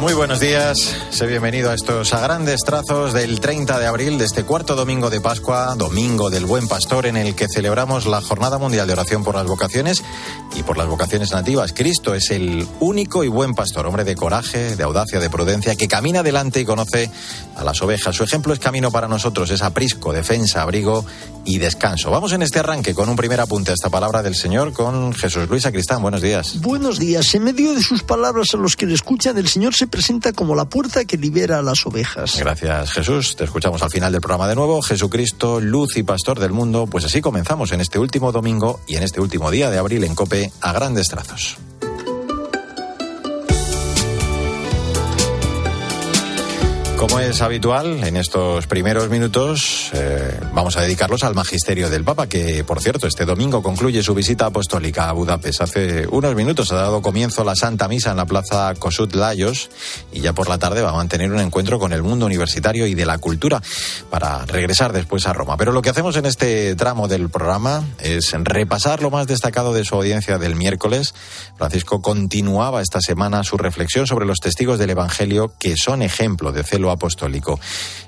Muy buenos días, sé bienvenido a estos a grandes trazos del 30 de abril de este cuarto domingo de Pascua, domingo del Buen Pastor, en el que celebramos la Jornada Mundial de Oración por las Vocaciones y por las vocaciones nativas. Cristo es el único y buen pastor, hombre de coraje, de audacia, de prudencia, que camina adelante y conoce a las ovejas. Su ejemplo es camino para nosotros, es aprisco, defensa, abrigo y descanso. Vamos en este arranque con un primer apunte a esta palabra del Señor con Jesús Luis Acristán. Buenos días. Buenos días. En medio de sus palabras a los que le escuchan, el Señor se presenta como la puerta que libera a las ovejas. Gracias, Jesús. Te escuchamos al final del programa de nuevo. Jesucristo, luz y pastor del mundo. Pues así comenzamos en este último domingo y en este último día de abril en Cope a grandes trazos. Como es habitual, en estos primeros minutos eh, vamos a dedicarlos al magisterio del Papa, que por cierto este domingo concluye su visita apostólica a Budapest. Hace unos minutos ha dado comienzo la Santa Misa en la Plaza Kossuth Lajos y ya por la tarde va a mantener un encuentro con el mundo universitario y de la cultura para regresar después a Roma. Pero lo que hacemos en este tramo del programa es repasar lo más destacado de su audiencia del miércoles. Francisco continuaba esta semana su reflexión sobre los testigos del Evangelio que son ejemplo de celo apostólico.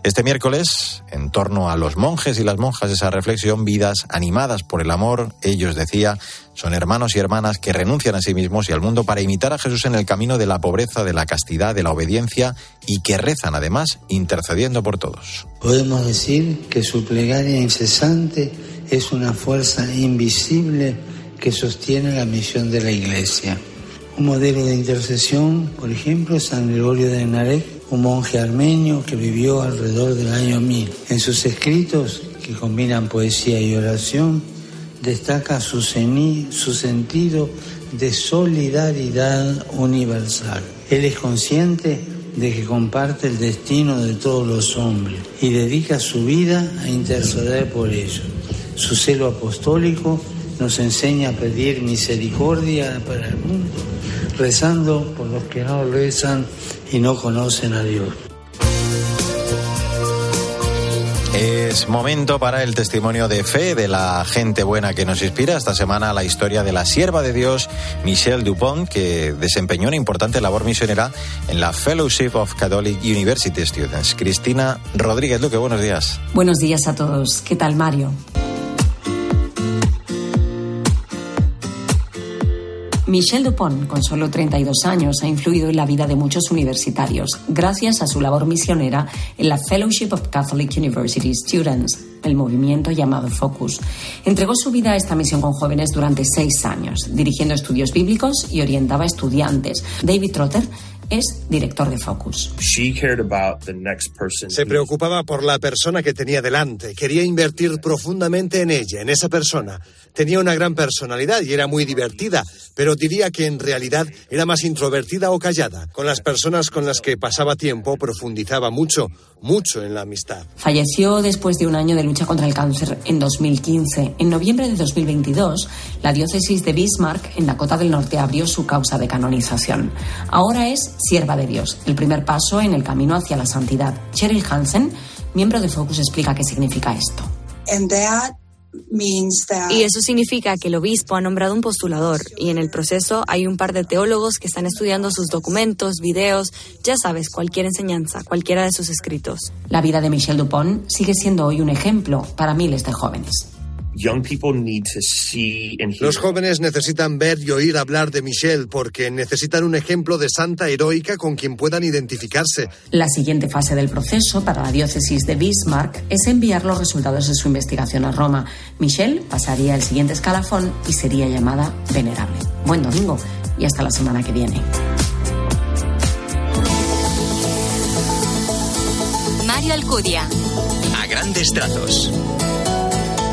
Este miércoles, en torno a los monjes y las monjas, esa reflexión, vidas animadas por el amor, ellos decía, son hermanos y hermanas que renuncian a sí mismos y al mundo para imitar a Jesús en el camino de la pobreza, de la castidad, de la obediencia y que rezan además intercediendo por todos. Podemos decir que su plegaria incesante es una fuerza invisible que sostiene la misión de la Iglesia. Un modelo de intercesión, por ejemplo, San Gregorio de Narek, un monje armenio que vivió alrededor del año 1000. En sus escritos, que combinan poesía y oración, destaca su, su sentido de solidaridad universal. Él es consciente de que comparte el destino de todos los hombres y dedica su vida a interceder por ellos. Su celo apostólico nos enseña a pedir misericordia para el mundo, rezando por los que no rezan y no conocen a Dios. Es momento para el testimonio de fe de la gente buena que nos inspira. Esta semana la historia de la sierva de Dios, Michelle Dupont, que desempeñó una importante labor misionera en la Fellowship of Catholic University Students. Cristina Rodríguez Luque, buenos días. Buenos días a todos. ¿Qué tal, Mario? Michelle Dupont, con solo 32 años, ha influido en la vida de muchos universitarios gracias a su labor misionera en la Fellowship of Catholic University Students, el movimiento llamado Focus. Entregó su vida a esta misión con jóvenes durante seis años, dirigiendo estudios bíblicos y orientaba a estudiantes. David Trotter es director de Focus. Se preocupaba por la persona que tenía delante, quería invertir profundamente en ella, en esa persona. Tenía una gran personalidad y era muy divertida, pero diría que en realidad era más introvertida o callada. Con las personas con las que pasaba tiempo profundizaba mucho, mucho en la amistad. Falleció después de un año de lucha contra el cáncer en 2015. En noviembre de 2022, la diócesis de Bismarck, en Dakota del Norte, abrió su causa de canonización. Ahora es sierva de Dios, el primer paso en el camino hacia la santidad. Cheryl Hansen, miembro de Focus, explica qué significa esto. Y eso significa que el obispo ha nombrado un postulador y en el proceso hay un par de teólogos que están estudiando sus documentos, videos, ya sabes, cualquier enseñanza, cualquiera de sus escritos. La vida de Michel Dupont sigue siendo hoy un ejemplo para miles de jóvenes. Los jóvenes necesitan ver y oír hablar de Michelle porque necesitan un ejemplo de santa heroica con quien puedan identificarse. La siguiente fase del proceso para la diócesis de Bismarck es enviar los resultados de su investigación a Roma. Michelle pasaría el siguiente escalafón y sería llamada venerable. Buen domingo y hasta la semana que viene. Mario Alcudia. A grandes trazos.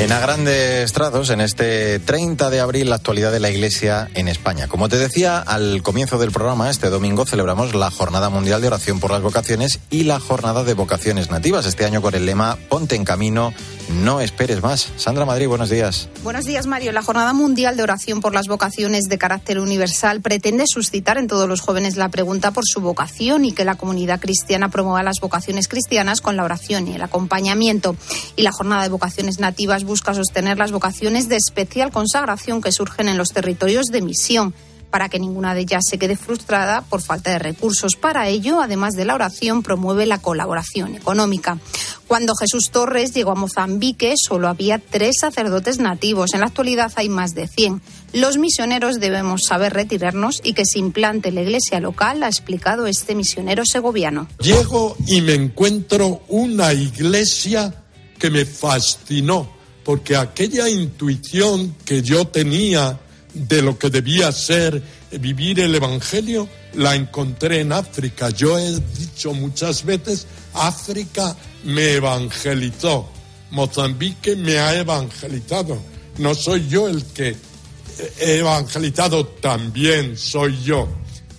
En a grandes trazos, en este 30 de abril, la actualidad de la Iglesia en España. Como te decía al comienzo del programa, este domingo celebramos la Jornada Mundial de Oración por las Vocaciones y la Jornada de Vocaciones Nativas, este año con el lema Ponte en Camino, no esperes más. Sandra Madrid, buenos días. Buenos días, Mario. La Jornada Mundial de Oración por las Vocaciones de carácter universal pretende suscitar en todos los jóvenes la pregunta por su vocación y que la comunidad cristiana promueva las vocaciones cristianas con la oración y el acompañamiento. Y la Jornada de Vocaciones Nativas busca sostener las vocaciones de especial consagración que surgen en los territorios de misión para que ninguna de ellas se quede frustrada por falta de recursos. Para ello, además de la oración, promueve la colaboración económica. Cuando Jesús Torres llegó a Mozambique, solo había tres sacerdotes nativos. En la actualidad hay más de 100. Los misioneros debemos saber retirarnos y que se implante la iglesia local, ha explicado este misionero segoviano. Llego y me encuentro una iglesia que me fascinó, porque aquella intuición que yo tenía de lo que debía ser vivir el Evangelio, la encontré en África. Yo he dicho muchas veces, África me evangelizó, Mozambique me ha evangelizado. No soy yo el que he evangelizado, también soy yo.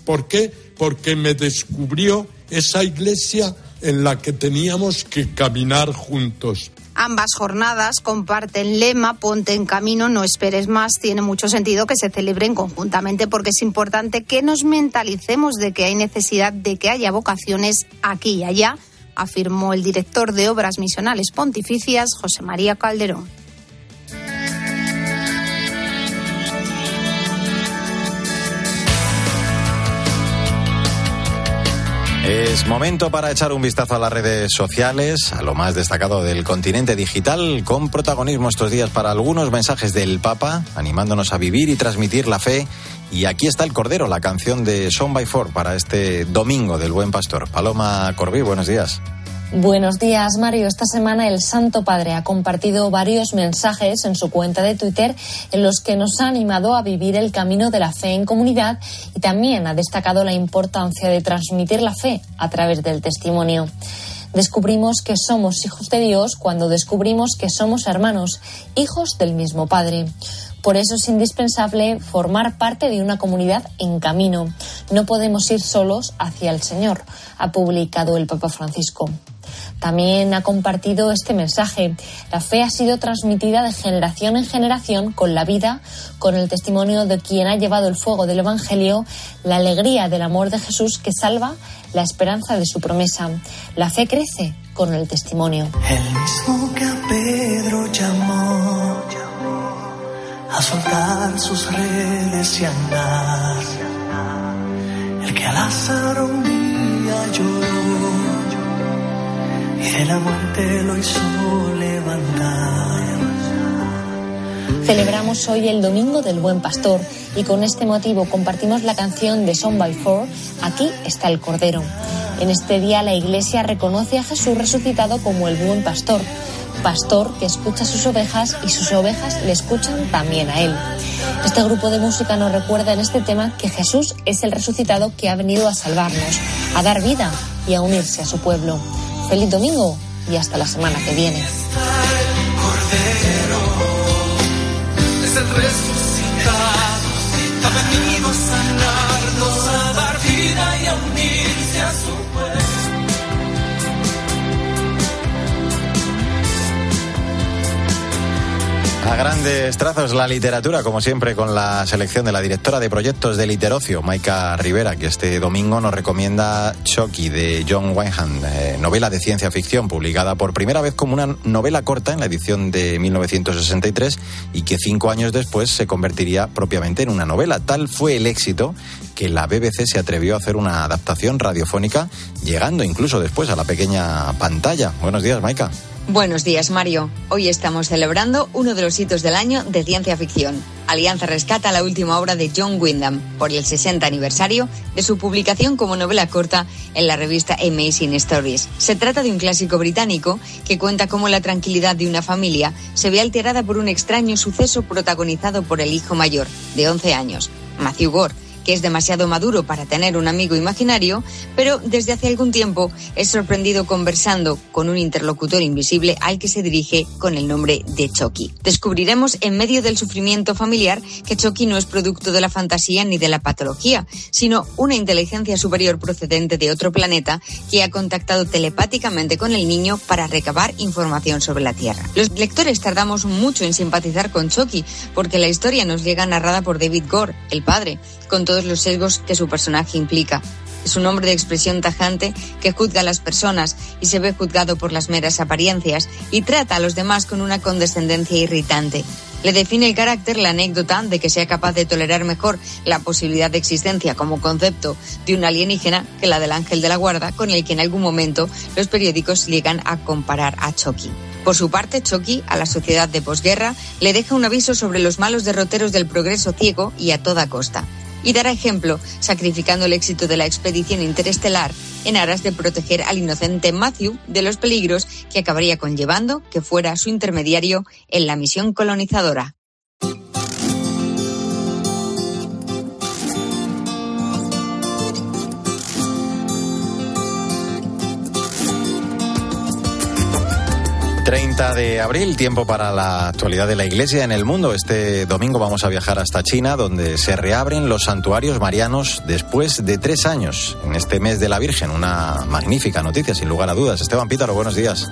¿Por qué? Porque me descubrió esa iglesia en la que teníamos que caminar juntos. Ambas jornadas comparten lema Ponte en camino, no esperes más. Tiene mucho sentido que se celebren conjuntamente porque es importante que nos mentalicemos de que hay necesidad de que haya vocaciones aquí y allá, afirmó el director de Obras Misionales Pontificias, José María Calderón. Es momento para echar un vistazo a las redes sociales, a lo más destacado del continente digital, con protagonismo estos días para algunos mensajes del Papa, animándonos a vivir y transmitir la fe. Y aquí está el Cordero, la canción de Son by Four para este domingo del Buen Pastor. Paloma Corbí, buenos días. Buenos días, Mario. Esta semana el Santo Padre ha compartido varios mensajes en su cuenta de Twitter en los que nos ha animado a vivir el camino de la fe en comunidad y también ha destacado la importancia de transmitir la fe a través del testimonio. Descubrimos que somos hijos de Dios cuando descubrimos que somos hermanos, hijos del mismo Padre. Por eso es indispensable formar parte de una comunidad en camino. No podemos ir solos hacia el Señor, ha publicado el Papa Francisco. También ha compartido este mensaje. La fe ha sido transmitida de generación en generación con la vida, con el testimonio de quien ha llevado el fuego del Evangelio, la alegría del amor de Jesús que salva, la esperanza de su promesa. La fe crece con el testimonio. El mismo que a Pedro llamó a soltar sus redes y andar. El que a Lázaro un día lloró y de lo hizo levantar. Celebramos hoy el Domingo del Buen Pastor y con este motivo compartimos la canción de Son by Four, Aquí está el Cordero. En este día la Iglesia reconoce a Jesús resucitado como el Buen Pastor, pastor que escucha a sus ovejas y sus ovejas le escuchan también a él. Este grupo de música nos recuerda en este tema que Jesús es el resucitado que ha venido a salvarnos, a dar vida y a unirse a su pueblo. Feliz domingo y hasta la semana que viene. A grandes trazos la literatura, como siempre, con la selección de la directora de proyectos de Literocio, Maika Rivera, que este domingo nos recomienda Chucky de John Wyndham, eh, novela de ciencia ficción publicada por primera vez como una novela corta en la edición de 1963 y que cinco años después se convertiría propiamente en una novela. Tal fue el éxito que la BBC se atrevió a hacer una adaptación radiofónica, llegando incluso después a la pequeña pantalla. Buenos días, Maika. Buenos días, Mario. Hoy estamos celebrando uno de los hitos del año de ciencia ficción. Alianza rescata la última obra de John Wyndham por el 60 aniversario de su publicación como novela corta en la revista Amazing Stories. Se trata de un clásico británico que cuenta cómo la tranquilidad de una familia se ve alterada por un extraño suceso protagonizado por el hijo mayor, de 11 años, Matthew Gore que es demasiado maduro para tener un amigo imaginario, pero desde hace algún tiempo es sorprendido conversando con un interlocutor invisible al que se dirige con el nombre de Chucky. Descubriremos en medio del sufrimiento familiar que Chucky no es producto de la fantasía ni de la patología, sino una inteligencia superior procedente de otro planeta que ha contactado telepáticamente con el niño para recabar información sobre la Tierra. Los lectores tardamos mucho en simpatizar con Chucky porque la historia nos llega narrada por David Gore, el padre, con todos los sesgos que su personaje implica. Es un hombre de expresión tajante que juzga a las personas y se ve juzgado por las meras apariencias y trata a los demás con una condescendencia irritante. Le define el carácter la anécdota de que sea capaz de tolerar mejor la posibilidad de existencia como concepto de un alienígena que la del ángel de la guarda, con el que en algún momento los periódicos llegan a comparar a Chucky. Por su parte, Chucky, a la sociedad de posguerra, le deja un aviso sobre los malos derroteros del progreso ciego y a toda costa. Y dará ejemplo, sacrificando el éxito de la expedición interestelar en aras de proteger al inocente Matthew de los peligros que acabaría conllevando que fuera su intermediario en la misión colonizadora. ...30 de abril, tiempo para la actualidad de la Iglesia en el mundo. Este domingo vamos a viajar hasta China, donde se reabren los santuarios marianos después de tres años, en este mes de la Virgen. Una magnífica noticia, sin lugar a dudas. Esteban Pítaro, buenos días.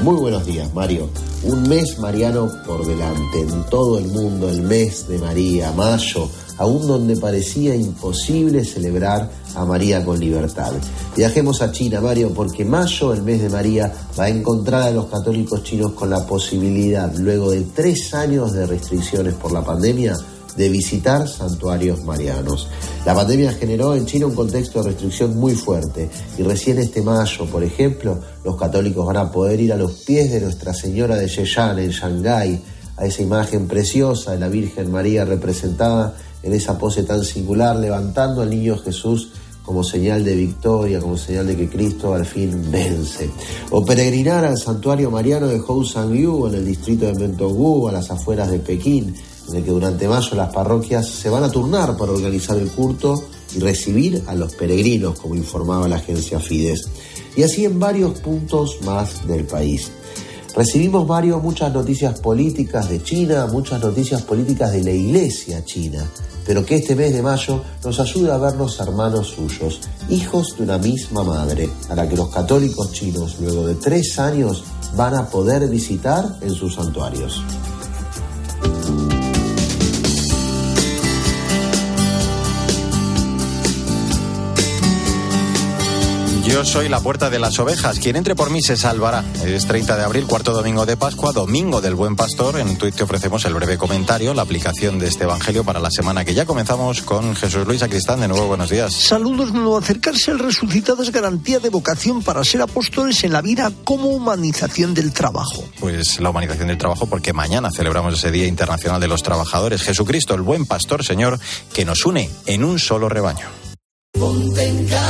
Muy buenos días, Mario. Un mes mariano por delante, en todo el mundo, el mes de María, mayo, aún donde parecía imposible celebrar a María con libertad. Viajemos a China, Mario, porque mayo, el mes de María, va a encontrar a los católicos chinos con la posibilidad, luego de tres años de restricciones por la pandemia, de visitar santuarios marianos. La pandemia generó en China un contexto de restricción muy fuerte y recién este mayo, por ejemplo, los católicos van a poder ir a los pies de Nuestra Señora de Sheyan en Shanghái, a esa imagen preciosa de la Virgen María representada en esa pose tan singular, levantando al niño Jesús como señal de victoria, como señal de que Cristo al fin vence. O peregrinar al santuario mariano de Housangyu en el distrito de Mentongú, a las afueras de Pekín, en el que durante mayo las parroquias se van a turnar para organizar el culto y recibir a los peregrinos, como informaba la agencia Fides. Y así en varios puntos más del país. Recibimos, Mario, muchas noticias políticas de China, muchas noticias políticas de la iglesia china, pero que este mes de mayo nos ayude a vernos hermanos suyos, hijos de una misma madre, a la que los católicos chinos, luego de tres años, van a poder visitar en sus santuarios. Yo soy la puerta de las ovejas. Quien entre por mí se salvará. Es 30 de abril, cuarto domingo de Pascua, domingo del Buen Pastor. En Twitter te ofrecemos el breve comentario, la aplicación de este evangelio para la semana que ya comenzamos con Jesús Luis Acristán. De nuevo, buenos días. Saludos, nuevo. Acercarse al resucitado es garantía de vocación para ser apóstoles en la vida como humanización del trabajo. Pues la humanización del trabajo, porque mañana celebramos ese Día Internacional de los Trabajadores. Jesucristo, el Buen Pastor, Señor, que nos une en un solo rebaño. Ponte en camino,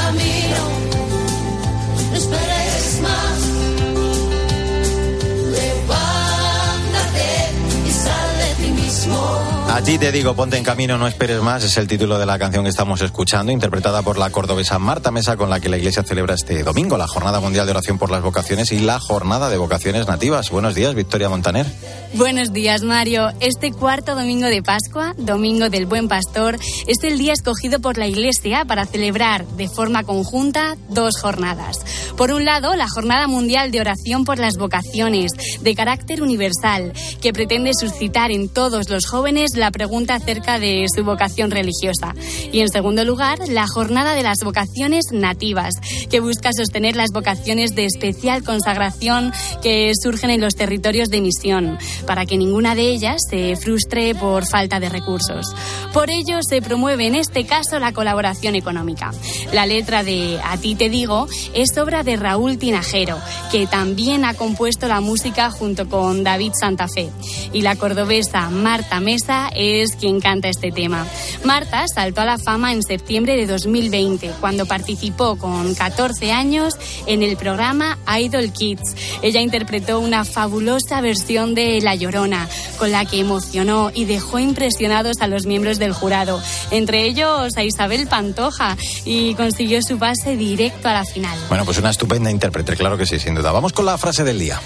A ti te digo, ponte en camino, no esperes más. Es el título de la canción que estamos escuchando, interpretada por la cordobesa Marta Mesa, con la que la Iglesia celebra este domingo la Jornada Mundial de Oración por las Vocaciones y la Jornada de Vocaciones Nativas. Buenos días, Victoria Montaner. Buenos días, Mario. Este cuarto domingo de Pascua, domingo del Buen Pastor, es el día escogido por la Iglesia para celebrar de forma conjunta dos jornadas. Por un lado, la Jornada Mundial de Oración por las Vocaciones, de carácter universal, que pretende suscitar en todos los jóvenes la pregunta acerca de su vocación religiosa. Y en segundo lugar, la Jornada de las Vocaciones Nativas, que busca sostener las vocaciones de especial consagración que surgen en los territorios de misión, para que ninguna de ellas se frustre por falta de recursos. Por ello, se promueve en este caso la colaboración económica. La letra de A ti te digo es obra de Raúl Tinajero, que también ha compuesto la música junto con David Santa Fe. Y la cordobesa Marta Mesa es quien canta este tema. Marta saltó a la fama en septiembre de 2020, cuando participó con 14 años en el programa Idol Kids. Ella interpretó una fabulosa versión de La Llorona, con la que emocionó y dejó impresionados a los miembros del jurado, entre ellos a Isabel Pantoja, y consiguió su pase directo a la final. Bueno, pues una estupenda intérprete, claro que sí, sin duda. Vamos con la frase del día.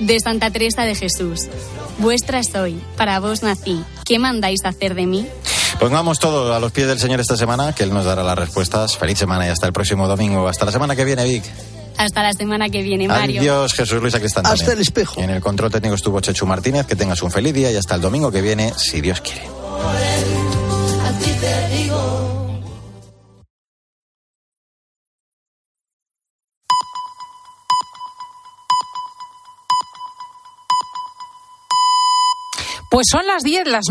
De Santa Teresa de Jesús. Vuestra soy, para vos nací. ¿Qué mandáis hacer de mí? Pongamos todo a los pies del Señor esta semana, que Él nos dará las respuestas. Feliz semana y hasta el próximo domingo. Hasta la semana que viene, Vic. Hasta la semana que viene, Mario. Adiós, Jesús Luis Acristán. Hasta el espejo. En el control técnico estuvo Chechu Martínez. Que tengas un feliz día y hasta el domingo que viene, si Dios quiere. Pues son las 10, las